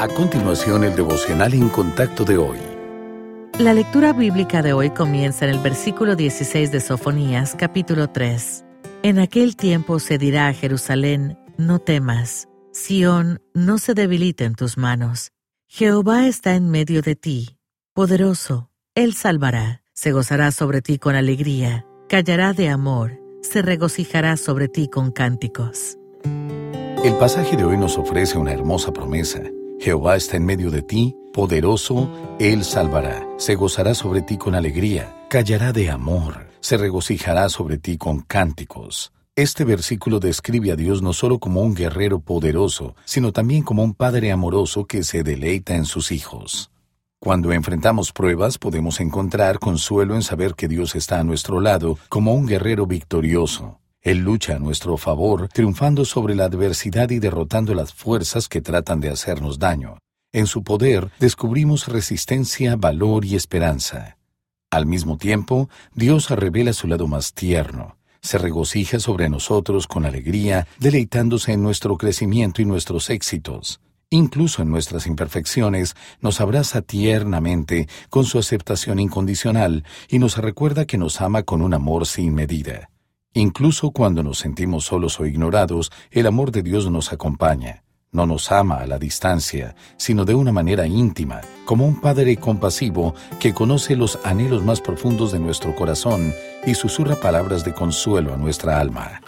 A continuación, el devocional en contacto de hoy. La lectura bíblica de hoy comienza en el versículo 16 de Sofonías, capítulo 3. En aquel tiempo se dirá a Jerusalén, no temas, Sión, no se debilite en tus manos. Jehová está en medio de ti, poderoso, Él salvará, se gozará sobre ti con alegría, callará de amor, se regocijará sobre ti con cánticos. El pasaje de hoy nos ofrece una hermosa promesa. Jehová está en medio de ti, poderoso, Él salvará, se gozará sobre ti con alegría, callará de amor, se regocijará sobre ti con cánticos. Este versículo describe a Dios no solo como un guerrero poderoso, sino también como un padre amoroso que se deleita en sus hijos. Cuando enfrentamos pruebas podemos encontrar consuelo en saber que Dios está a nuestro lado como un guerrero victorioso. Él lucha a nuestro favor, triunfando sobre la adversidad y derrotando las fuerzas que tratan de hacernos daño. En su poder descubrimos resistencia, valor y esperanza. Al mismo tiempo, Dios revela su lado más tierno. Se regocija sobre nosotros con alegría, deleitándose en nuestro crecimiento y nuestros éxitos. Incluso en nuestras imperfecciones, nos abraza tiernamente con su aceptación incondicional y nos recuerda que nos ama con un amor sin medida. Incluso cuando nos sentimos solos o ignorados, el amor de Dios nos acompaña. No nos ama a la distancia, sino de una manera íntima, como un Padre compasivo que conoce los anhelos más profundos de nuestro corazón y susurra palabras de consuelo a nuestra alma.